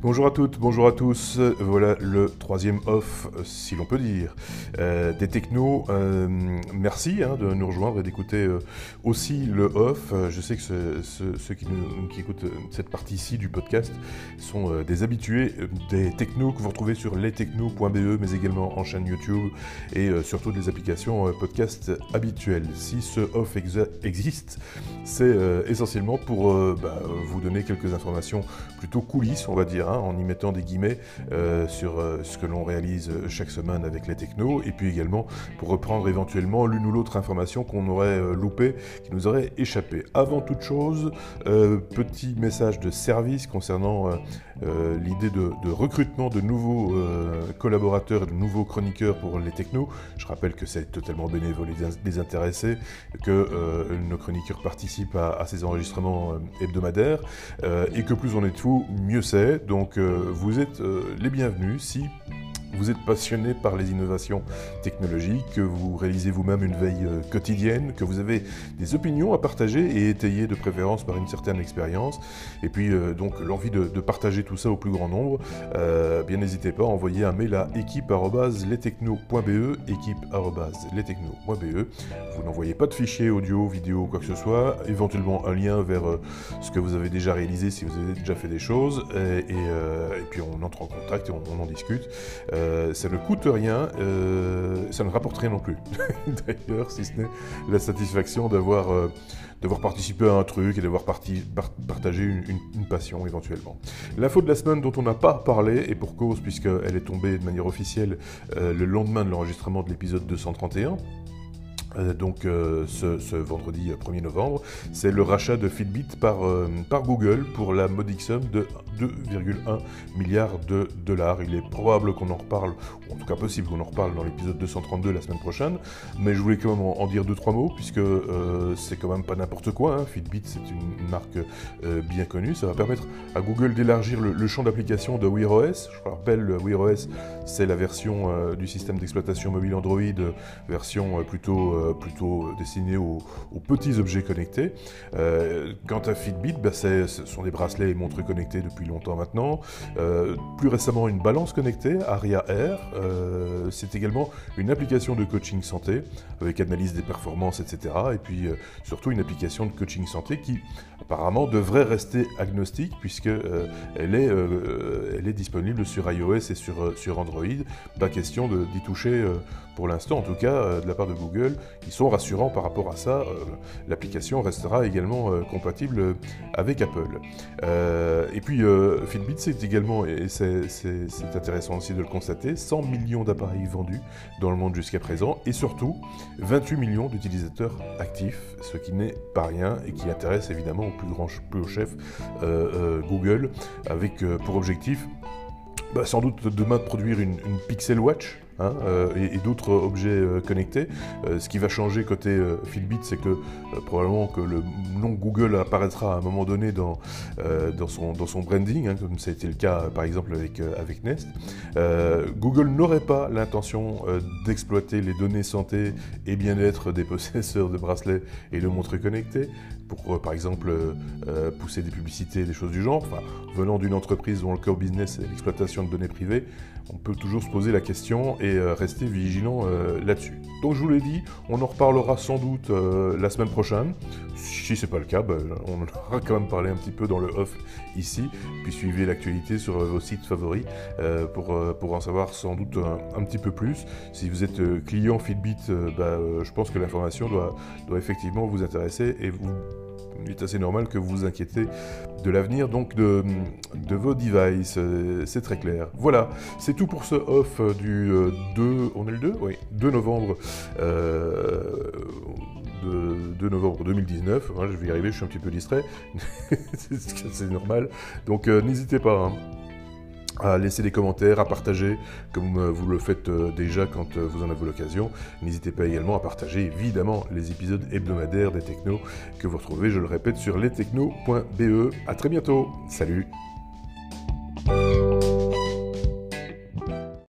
Bonjour à toutes, bonjour à tous. Voilà le troisième off, si l'on peut dire, euh, des technos. Euh, merci hein, de nous rejoindre et d'écouter euh, aussi le off. Je sais que ceux qui, écoutent cette partie-ci du podcast sont des habitués des technos que vous retrouvez sur lestechnos.be, mais également en chaîne YouTube et surtout des applications podcast habituelles. Si ce off existe, c'est essentiellement pour bah, vous donner quelques informations plutôt coulisses, on va dire Hein, en y mettant des guillemets euh, sur euh, ce que l'on réalise chaque semaine avec les technos, et puis également pour reprendre éventuellement l'une ou l'autre information qu'on aurait euh, loupée, qui nous aurait échappé. Avant toute chose, petit message de service concernant l'idée de, recrutement de nouveaux collaborateurs et de nouveaux chroniqueurs pour les technos. Je rappelle que c'est totalement bénévole et désintéressé, que nos chroniqueurs participent à, ces enregistrements hebdomadaires, et que plus on est de fous, mieux c'est. Donc euh, vous êtes euh, les bienvenus si vous êtes passionné par les innovations technologiques, que vous réalisez vous-même une veille euh, quotidienne, que vous avez des opinions à partager et étayées de préférence par une certaine expérience, et puis euh, donc l'envie de, partager tout ça au plus grand nombre, euh, bien n'hésitez pas à envoyer un mail à équipe.lestechno.be, équipe.lestechno.be. Vous n'envoyez pas de fichier audio, vidéo, quoi que ce soit, éventuellement un lien vers ce que vous avez déjà réalisé si vous avez déjà fait des choses, et, puis on entre en contact et on, en discute. Ça ne coûte rien, euh, ça ne rapporte rien non plus. D'ailleurs, si ce n'est la satisfaction d'avoir euh, participé à un truc et d'avoir partagé une, passion éventuellement. L'info de la semaine dont on n'a pas parlé, et pour cause puisqu'elle est tombée de manière officielle le lendemain de l'enregistrement de l'épisode 231, euh, donc euh, ce, vendredi 1er novembre, c'est le rachat de Fitbit par, euh, Google pour la modique somme de 2,1 milliards de dollars. Il est probable qu'on en reparle, ou en tout cas possible qu'on en reparle dans l'épisode 232 la semaine prochaine, mais je voulais quand même en, dire deux trois mots puisque c'est quand même pas n'importe quoi. Hein. Fitbit c'est une marque bien connue, ça va permettre à Google d'élargir le, champ d'application de Wear OS. Je rappelle, Wear OS c'est la version du système d'exploitation mobile Android, version plutôt euh, plutôt destinés aux, petits objets connectés. Euh, quant à Fitbit, bah, ce sont des bracelets et montres connectés depuis longtemps maintenant. Euh, plus récemment, une balance connectée, Aria Air. c'est également une application de coaching santé avec analyse des performances, etc. Et puis surtout une application de coaching santé qui apparemment devrait rester agnostique puisque elle, est, disponible sur iOS et sur, sur Android. Pas question d'y toucher pour l'instant, en tout cas, de la part de Google qui sont rassurants par rapport à ça. Euh, l'application restera également euh, compatible avec Apple. Euh, et puis Fitbit, c'est également, et c'est intéressant aussi de le constater, 100 millions d'appareils vendus dans le monde jusqu'à présent, et surtout 28 millions d'utilisateurs actifs, ce qui n'est pas rien et qui intéresse évidemment au plus grand chef Google, avec pour objectif bah, sans doute demain de produire une Pixel Watch, Hein, euh, et, d'autres objets euh, connectés. Euh, ce qui va changer côté Fitbit, c'est que probablement que le nom Google apparaîtra à un moment donné dans, dans, son, dans son branding, hein, comme ça a été le cas par exemple avec, avec Nest. Google n'aurait pas l'intention d'exploiter les données santé et bien-être des possesseurs de bracelets et de montres connectées pour par exemple pousser des publicités, des choses du genre. Enfin, venant d'une entreprise dont le core business est l'exploitation de données privées, on peut toujours se poser la question euh, rester vigilant euh, là-dessus. Donc je vous l'ai dit, on en reparlera sans doute euh, la semaine prochaine. Si c'est pas le cas, ben, on en aura quand même parlé un petit peu dans le off ici. Puis suivez l'actualité sur vos sites favoris pour, pour en savoir sans doute un, petit peu plus. Si vous êtes client Fitbit, ben, je pense que l'information doit, doit effectivement vous intéresser et vous il est assez normal que vous vous inquiétez de l'avenir donc de, de, vos devices, c'est très clair. Voilà, c'est tout pour ce off du 2, euh, on est le 2 Oui, 2 novembre. Euh, de 2 novembre 2019, je vais y arriver, je suis un petit peu distrait, c'est normal, donc n'hésitez pas, hein à laisser des commentaires, à partager, comme euh, vous le faites euh, déjà quand euh, vous en avez l'occasion. N'hésitez pas également à partager évidemment les épisodes hebdomadaires des technos que vous retrouvez, je le répète, sur lestechno.be. A très bientôt. Salut